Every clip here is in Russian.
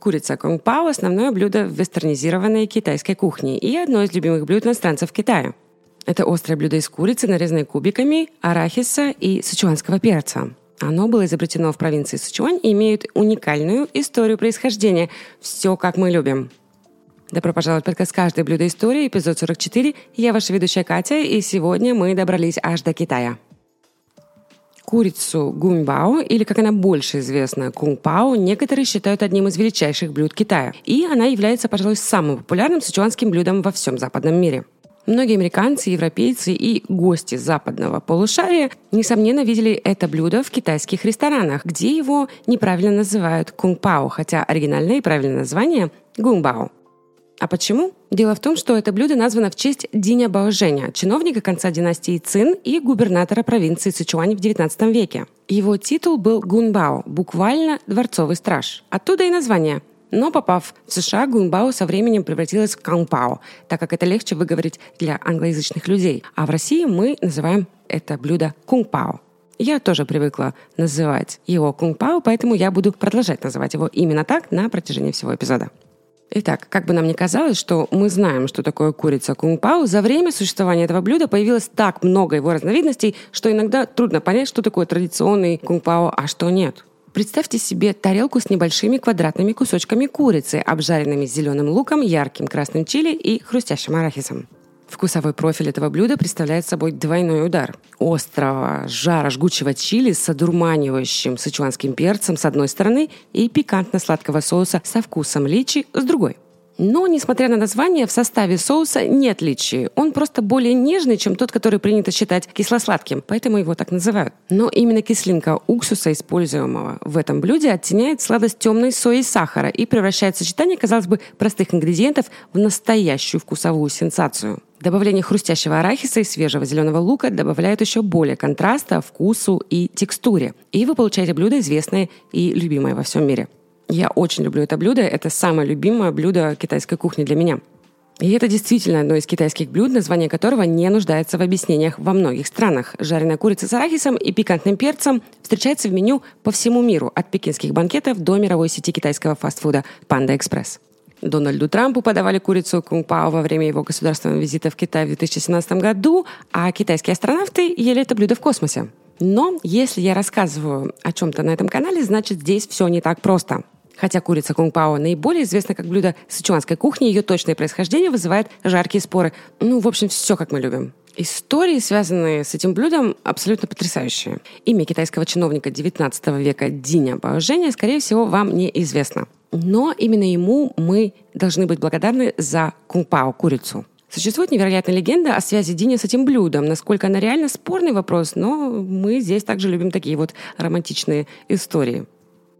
Курица кунг-пао – основное блюдо в вестернизированной китайской кухне и одно из любимых блюд иностранцев в Китае. Это острое блюдо из курицы, нарезанной кубиками, арахиса и сычуанского перца. Оно было изобретено в провинции Сычуань и имеет уникальную историю происхождения. Все, как мы любим. Добро пожаловать в подкаст «Каждое блюдо истории», эпизод 44. Я ваша ведущая Катя, и сегодня мы добрались аж до Китая. Курицу гуньбао, или как она больше известна, кунг-пао, некоторые считают одним из величайших блюд Китая. И она является, пожалуй, самым популярным сычуанским блюдом во всем западном мире. Многие американцы, европейцы и гости западного полушария, несомненно, видели это блюдо в китайских ресторанах, где его неправильно называют кунг-пао, хотя оригинальное и правильное название – гунг-бао. А почему? Дело в том, что это блюдо названо в честь Диня Баоженя, чиновника конца династии Цин и губернатора провинции Сычуань в XIX веке. Его титул был Гунбао, буквально «дворцовый страж». Оттуда и название. Но попав в США, Гунбао со временем превратилась в Кангпао, так как это легче выговорить для англоязычных людей. А в России мы называем это блюдо Кунгпао. Я тоже привыкла называть его Кунгпао, поэтому я буду продолжать называть его именно так на протяжении всего эпизода. Итак, как бы нам ни казалось, что мы знаем, что такое курица кунг-пау, за время существования этого блюда появилось так много его разновидностей, что иногда трудно понять, что такое традиционный кунг-пау, а что нет. Представьте себе тарелку с небольшими квадратными кусочками курицы, обжаренными зеленым луком, ярким красным чили и хрустящим арахисом. Вкусовой профиль этого блюда представляет собой двойной удар. Острого, жара, жгучего чили с одурманивающим сычуанским перцем с одной стороны и пикантно-сладкого соуса со вкусом личи с другой – но, несмотря на название, в составе соуса нет личи. Он просто более нежный, чем тот, который принято считать кисло-сладким, поэтому его так называют. Но именно кислинка уксуса, используемого в этом блюде, оттеняет сладость темной сои и сахара и превращает сочетание, казалось бы, простых ингредиентов в настоящую вкусовую сенсацию. Добавление хрустящего арахиса и свежего зеленого лука добавляет еще более контраста, вкусу и текстуре. И вы получаете блюдо известное и любимое во всем мире. Я очень люблю это блюдо. Это самое любимое блюдо китайской кухни для меня. И это действительно одно из китайских блюд, название которого не нуждается в объяснениях во многих странах. Жареная курица с арахисом и пикантным перцем встречается в меню по всему миру, от пекинских банкетов до мировой сети китайского фастфуда «Панда Экспресс». Дональду Трампу подавали курицу кунг-пао во время его государственного визита в Китай в 2017 году, а китайские астронавты ели это блюдо в космосе. Но если я рассказываю о чем-то на этом канале, значит здесь все не так просто. Хотя курица кунг-пао наиболее известна как блюдо сычуанской кухни, ее точное происхождение вызывает жаркие споры. Ну, в общем, все как мы любим. Истории, связанные с этим блюдом, абсолютно потрясающие. Имя китайского чиновника XIX века Диня Баоженя, скорее всего, вам неизвестно. Но именно ему мы должны быть благодарны за кунг-пао, курицу. Существует невероятная легенда о связи Дини с этим блюдом. Насколько она реально спорный вопрос, но мы здесь также любим такие вот романтичные истории.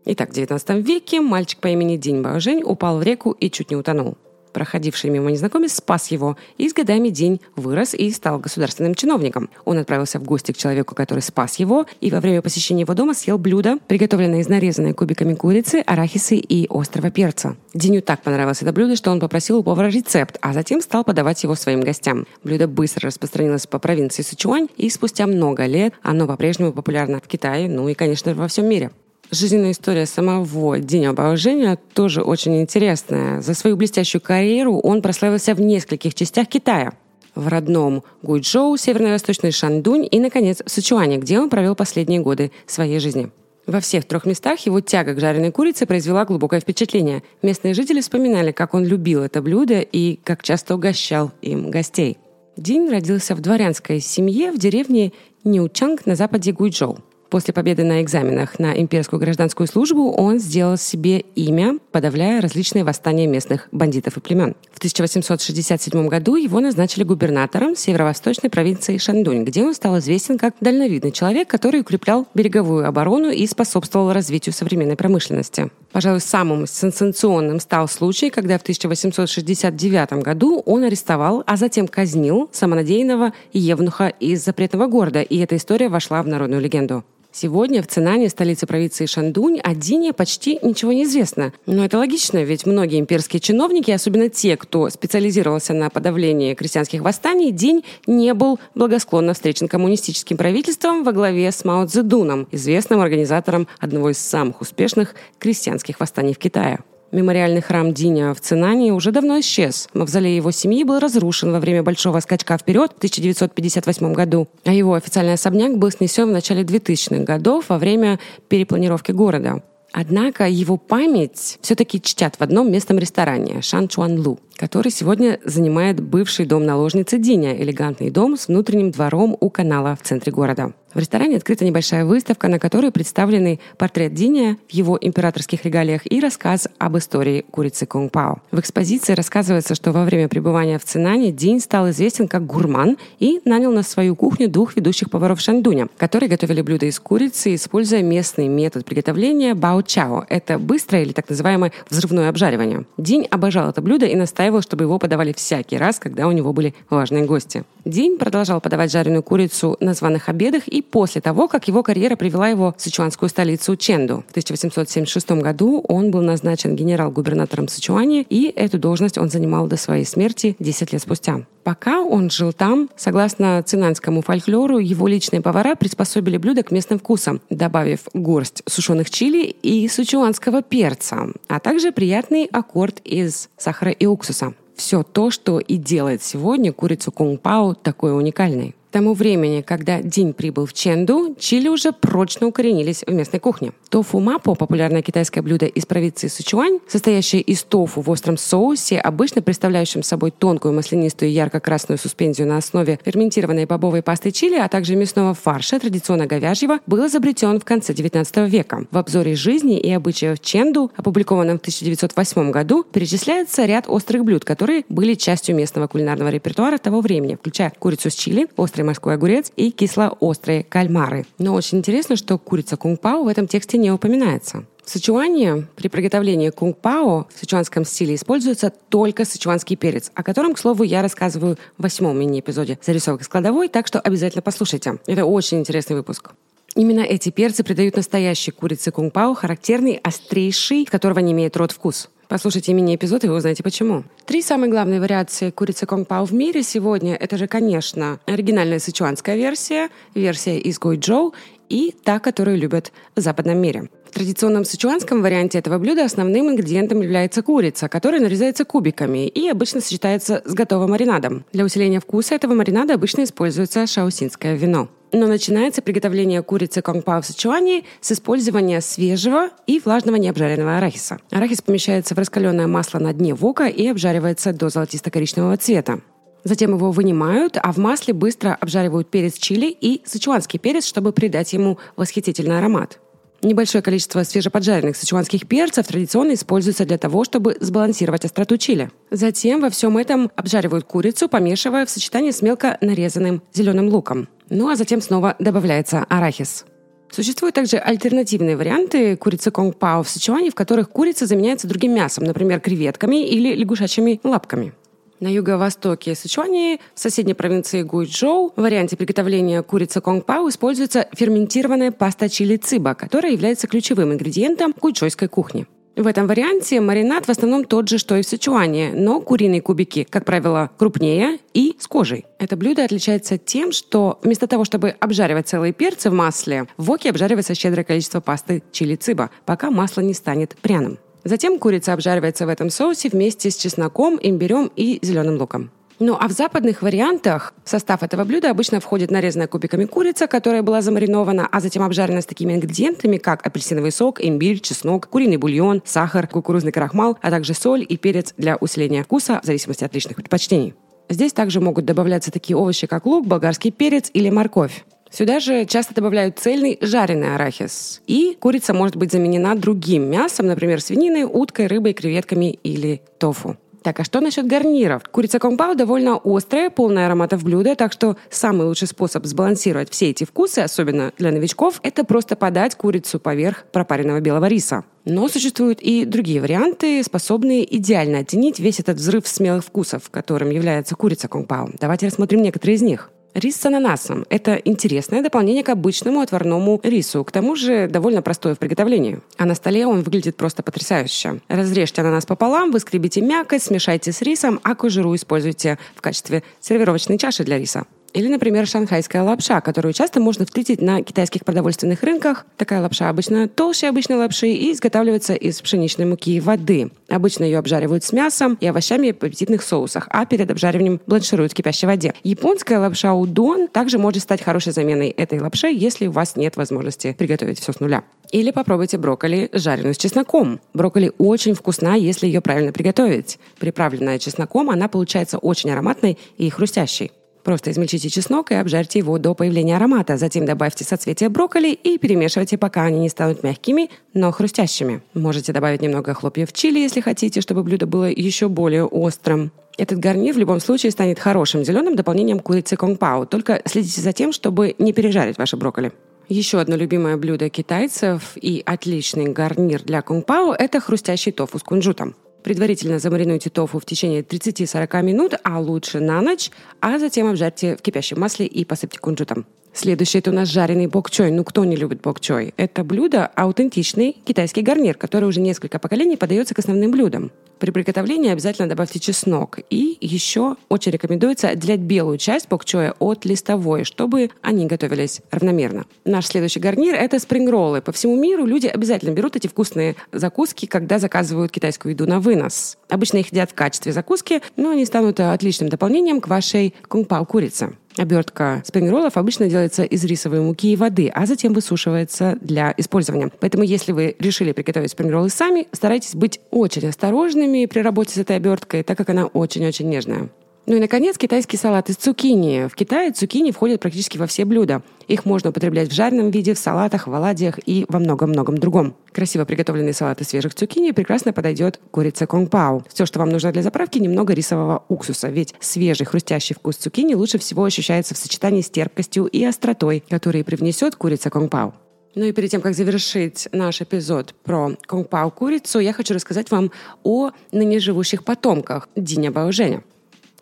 Итак, в XIX веке мальчик по имени День Баожень упал в реку и чуть не утонул. Проходивший мимо незнакомец спас его, и с годами День вырос и стал государственным чиновником. Он отправился в гости к человеку, который спас его, и во время посещения его дома съел блюдо, приготовленное из нарезанной кубиками курицы, арахисы и острого перца. Деню так понравилось это блюдо, что он попросил у повара рецепт, а затем стал подавать его своим гостям. Блюдо быстро распространилось по провинции Сычуань, и спустя много лет оно по-прежнему популярно в Китае, ну и, конечно, во всем мире. Жизненная история самого Диня Баоженя тоже очень интересная. За свою блестящую карьеру он прославился в нескольких частях Китая. В родном Гуйчжоу, северно-восточный Шандунь и, наконец, в Сычуане, где он провел последние годы своей жизни. Во всех трех местах его тяга к жареной курице произвела глубокое впечатление. Местные жители вспоминали, как он любил это блюдо и как часто угощал им гостей. Дин родился в дворянской семье в деревне Ниучанг на западе Гуйчжоу. После победы на экзаменах на имперскую гражданскую службу он сделал себе имя, подавляя различные восстания местных бандитов и племен. В 1867 году его назначили губернатором северо-восточной провинции Шандунь, где он стал известен как дальновидный человек, который укреплял береговую оборону и способствовал развитию современной промышленности. Пожалуй, самым сенсационным стал случай, когда в 1869 году он арестовал, а затем казнил самонадеянного евнуха из запретного города, и эта история вошла в народную легенду. Сегодня в Цинане, столице провинции Шандунь, о Дине почти ничего не известно. Но это логично, ведь многие имперские чиновники, особенно те, кто специализировался на подавлении крестьянских восстаний, День не был благосклонно встречен коммунистическим правительством во главе с Мао Цзэдуном, известным организатором одного из самых успешных крестьянских восстаний в Китае. Мемориальный храм Диня в Цинане уже давно исчез. Мавзолей его семьи был разрушен во время большого скачка вперед в 1958 году, а его официальный особняк был снесен в начале 2000-х годов во время перепланировки города. Однако его память все-таки чтят в одном местном ресторане – Шан Чуан Лу который сегодня занимает бывший дом наложницы Диня, элегантный дом с внутренним двором у канала в центре города. В ресторане открыта небольшая выставка, на которой представлены портрет Диня в его императорских регалиях и рассказ об истории курицы Кунг Пао. В экспозиции рассказывается, что во время пребывания в Цинане Динь стал известен как гурман и нанял на свою кухню двух ведущих поваров Шандуня, которые готовили блюда из курицы, используя местный метод приготовления бао-чао. Это быстрое или так называемое взрывное обжаривание. Динь обожал это блюдо и настаивал чтобы его подавали всякий раз, когда у него были важные гости. День продолжал подавать жареную курицу на званых обедах и после того, как его карьера привела его в сычуанскую столицу Ченду. В 1876 году он был назначен генерал-губернатором Сычуани, и эту должность он занимал до своей смерти 10 лет спустя. Пока он жил там, согласно цинанскому фольклору, его личные повара приспособили блюдо к местным вкусам, добавив горсть сушеных чили и сучуанского перца, а также приятный аккорд из сахара и уксуса. Все то, что и делает сегодня курицу кунг-пао такой уникальной. К тому времени, когда День прибыл в Ченду, чили уже прочно укоренились в местной кухне. Тофу мапо – популярное китайское блюдо из провинции Сычуань, состоящее из тофу в остром соусе, обычно представляющем собой тонкую маслянистую ярко-красную суспензию на основе ферментированной бобовой пасты чили, а также мясного фарша, традиционно говяжьего, был изобретен в конце XIX века. В обзоре жизни и обычаев Ченду, опубликованном в 1908 году, перечисляется ряд острых блюд, которые были частью местного кулинарного репертуара того времени, включая курицу с чили, острый острый морской огурец и кисло-острые кальмары. Но очень интересно, что курица кунг-пао в этом тексте не упоминается. В Сычуане при приготовлении кунг-пао в сычуанском стиле используется только сычуанский перец, о котором, к слову, я рассказываю в восьмом мини-эпизоде «Зарисовок с кладовой», так что обязательно послушайте. Это очень интересный выпуск. Именно эти перцы придают настоящей курице кунг-пао характерный, острейший, которого не имеет рот вкус. Послушайте мини-эпизод, и вы узнаете почему. Три самые главные вариации курицы конг-пао в мире сегодня – это же, конечно, оригинальная сычуанская версия, версия из Гуйчжоу и та, которую любят в западном мире. В традиционном сычуанском варианте этого блюда основным ингредиентом является курица, которая нарезается кубиками и обычно сочетается с готовым маринадом. Для усиления вкуса этого маринада обычно используется шаосинское вино. Но начинается приготовление курицы конгпао в Сычуане с использования свежего и влажного необжаренного арахиса. Арахис помещается в раскаленное масло на дне вока и обжаривается до золотисто-коричневого цвета. Затем его вынимают, а в масле быстро обжаривают перец чили и сычуанский перец, чтобы придать ему восхитительный аромат. Небольшое количество свежеподжаренных сычуанских перцев традиционно используется для того, чтобы сбалансировать остроту чили. Затем во всем этом обжаривают курицу, помешивая в сочетании с мелко нарезанным зеленым луком. Ну а затем снова добавляется арахис. Существуют также альтернативные варианты курицы конг-пао в Сычуане, в которых курица заменяется другим мясом, например, креветками или лягушачьими лапками. На юго-востоке Сычуани, в соседней провинции Гуйчжоу, в варианте приготовления курицы конг-пао используется ферментированная паста чили циба, которая является ключевым ингредиентом гуйчжойской кухни. В этом варианте маринад в основном тот же, что и в Сычуане, но куриные кубики, как правило, крупнее и с кожей. Это блюдо отличается тем, что вместо того, чтобы обжаривать целые перцы в масле, в воке обжаривается щедрое количество пасты чили циба, пока масло не станет пряным. Затем курица обжаривается в этом соусе вместе с чесноком, имбирем и зеленым луком. Ну а в западных вариантах в состав этого блюда обычно входит нарезанная кубиками курица, которая была замаринована, а затем обжарена с такими ингредиентами, как апельсиновый сок, имбирь, чеснок, куриный бульон, сахар, кукурузный крахмал, а также соль и перец для усиления вкуса в зависимости от личных предпочтений. Здесь также могут добавляться такие овощи, как лук, болгарский перец или морковь. Сюда же часто добавляют цельный жареный арахис. И курица может быть заменена другим мясом, например, свининой, уткой, рыбой, креветками или тофу. Так, а что насчет гарниров? Курица компау довольно острая, полная ароматов блюда, так что самый лучший способ сбалансировать все эти вкусы, особенно для новичков, это просто подать курицу поверх пропаренного белого риса. Но существуют и другие варианты, способные идеально оттенить весь этот взрыв смелых вкусов, которым является курица компау. Давайте рассмотрим некоторые из них. Рис с ананасом – это интересное дополнение к обычному отварному рису, к тому же довольно простое в приготовлении. А на столе он выглядит просто потрясающе. Разрежьте ананас пополам, выскребите мякоть, смешайте с рисом, а кожуру используйте в качестве сервировочной чаши для риса. Или, например, шанхайская лапша, которую часто можно встретить на китайских продовольственных рынках. Такая лапша обычно толще обычной лапши и изготавливается из пшеничной муки и воды. Обычно ее обжаривают с мясом и овощами в аппетитных соусах, а перед обжариванием бланшируют в кипящей воде. Японская лапша удон также может стать хорошей заменой этой лапши, если у вас нет возможности приготовить все с нуля. Или попробуйте брокколи, жареную с чесноком. Брокколи очень вкусна, если ее правильно приготовить. Приправленная чесноком, она получается очень ароматной и хрустящей. Просто измельчите чеснок и обжарьте его до появления аромата. Затем добавьте соцветия брокколи и перемешивайте, пока они не станут мягкими, но хрустящими. Можете добавить немного хлопьев чили, если хотите, чтобы блюдо было еще более острым. Этот гарнир в любом случае станет хорошим зеленым дополнением курицы конг-пау. Только следите за тем, чтобы не пережарить ваши брокколи. Еще одно любимое блюдо китайцев и отличный гарнир для конг-пау – это хрустящий тофу с кунжутом. Предварительно замаринуйте тофу в течение 30-40 минут, а лучше на ночь, а затем обжарьте в кипящем масле и посыпьте кунжутом. Следующий это у нас жареный бокчой. Ну, кто не любит бокчой? Это блюдо – аутентичный китайский гарнир, который уже несколько поколений подается к основным блюдам. При приготовлении обязательно добавьте чеснок. И еще очень рекомендуется отделять белую часть бокчоя от листовой, чтобы они готовились равномерно. Наш следующий гарнир – это спрингроллы. По всему миру люди обязательно берут эти вкусные закуски, когда заказывают китайскую еду на вынос. Обычно их едят в качестве закуски, но они станут отличным дополнением к вашей кунг-пау курице. Обертка спрингроллов обычно делается из рисовой муки и воды, а затем высушивается для использования. Поэтому, если вы решили приготовить спрингроллы сами, старайтесь быть очень осторожными при работе с этой оберткой, так как она очень-очень нежная. Ну и, наконец, китайский салат из цукини. В Китае цукини входят практически во все блюда. Их можно употреблять в жареном виде, в салатах, в оладьях и во многом-многом другом. Красиво приготовленный салат из свежих цукини прекрасно подойдет курица конг-пау. Все, что вам нужно для заправки, немного рисового уксуса, ведь свежий хрустящий вкус цукини лучше всего ощущается в сочетании с терпкостью и остротой, которые привнесет курица конг-пау. Ну и перед тем, как завершить наш эпизод про конг-пау курицу, я хочу рассказать вам о ныне живущих потомках Диня Бао Женя.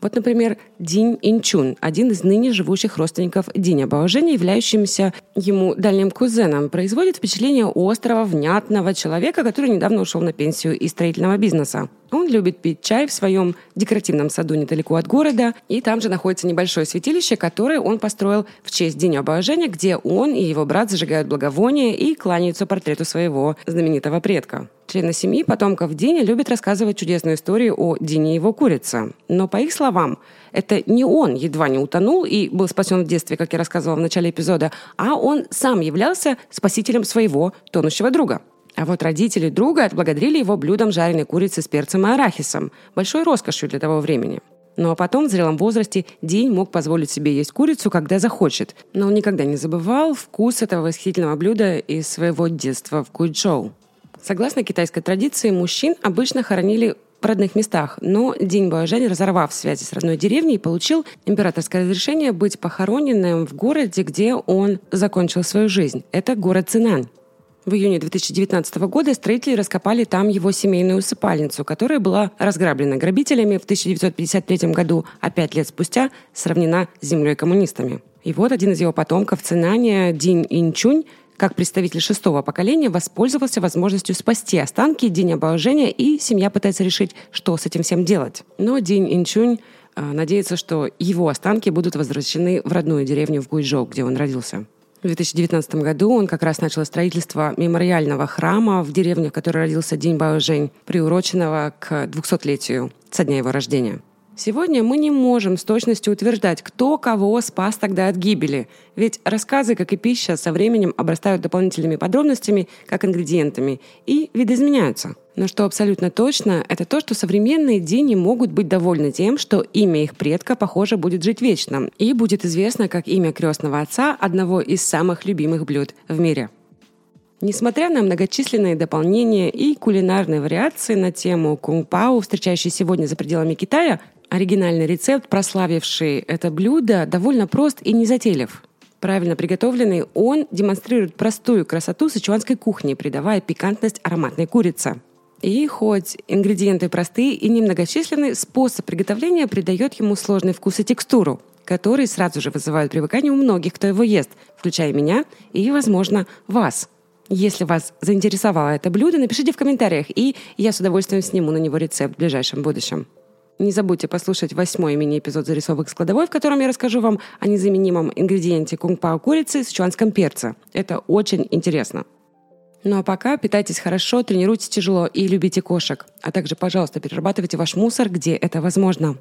Вот, например, Динь Инчун, один из ныне живущих родственников Диня Баоженя, являющимся ему дальним кузеном, производит впечатление острого, внятного человека, который недавно ушел на пенсию из строительного бизнеса. Он любит пить чай в своем декоративном саду недалеко от города, и там же находится небольшое святилище, которое он построил в честь Дня Божения, где он и его брат зажигают благовония и кланяются портрету своего знаменитого предка. Члены семьи потомков Дини любят рассказывать чудесную историю о Дине и его курице. Но, по их словам, это не он едва не утонул и был спасен в детстве, как я рассказывала в начале эпизода, а он сам являлся спасителем своего тонущего друга. А вот родители друга отблагодарили его блюдом жареной курицы с перцем и арахисом, большой роскошью для того времени. Ну а потом, в зрелом возрасте, День мог позволить себе есть курицу, когда захочет. Но он никогда не забывал вкус этого восхитительного блюда из своего детства в Гуйчжоу. Согласно китайской традиции, мужчин обычно хоронили в родных местах, но День Бояжань, разорвав связи с родной деревней, получил императорское разрешение быть похороненным в городе, где он закончил свою жизнь. Это город Цинань. В июне 2019 года строители раскопали там его семейную усыпальницу, которая была разграблена грабителями в 1953 году, а пять лет спустя сравнена с землей коммунистами. И вот один из его потомков, Цинания Дин Инчунь, как представитель шестого поколения, воспользовался возможностью спасти останки Диня Баоженя, и семья пытается решить, что с этим всем делать. Но Динь Инчунь э, надеется, что его останки будут возвращены в родную деревню в Гуйжоу, где он родился. В 2019 году он как раз начал строительство мемориального храма в деревне, в которой родился День Баожень, приуроченного к 200-летию со дня его рождения. Сегодня мы не можем с точностью утверждать, кто кого спас тогда от гибели, ведь рассказы, как и пища, со временем обрастают дополнительными подробностями, как ингредиентами, и видоизменяются. Но что абсолютно точно, это то, что современные Дини могут быть довольны тем, что имя их предка, похоже, будет жить вечно, и будет известно как имя крестного отца одного из самых любимых блюд в мире. Несмотря на многочисленные дополнения и кулинарные вариации на тему кунг-пау, встречающие сегодня за пределами Китая, Оригинальный рецепт, прославивший это блюдо, довольно прост и незатейлив. Правильно приготовленный, он демонстрирует простую красоту сычуанской кухни, придавая пикантность ароматной курице. И хоть ингредиенты простые и немногочисленные, способ приготовления придает ему сложный вкус и текстуру, которые сразу же вызывают привыкание у многих, кто его ест, включая меня и, возможно, вас. Если вас заинтересовало это блюдо, напишите в комментариях, и я с удовольствием сниму на него рецепт в ближайшем будущем. Не забудьте послушать восьмой мини-эпизод зарисовок с кладовой, в котором я расскажу вам о незаменимом ингредиенте кунг-пао курицы с чуанском перца. Это очень интересно. Ну а пока питайтесь хорошо, тренируйтесь тяжело и любите кошек. А также, пожалуйста, перерабатывайте ваш мусор, где это возможно.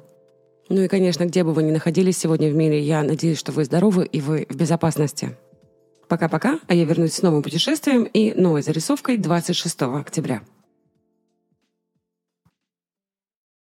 Ну и, конечно, где бы вы ни находились сегодня в мире, я надеюсь, что вы здоровы и вы в безопасности. Пока-пока, а я вернусь с новым путешествием и новой зарисовкой 26 октября.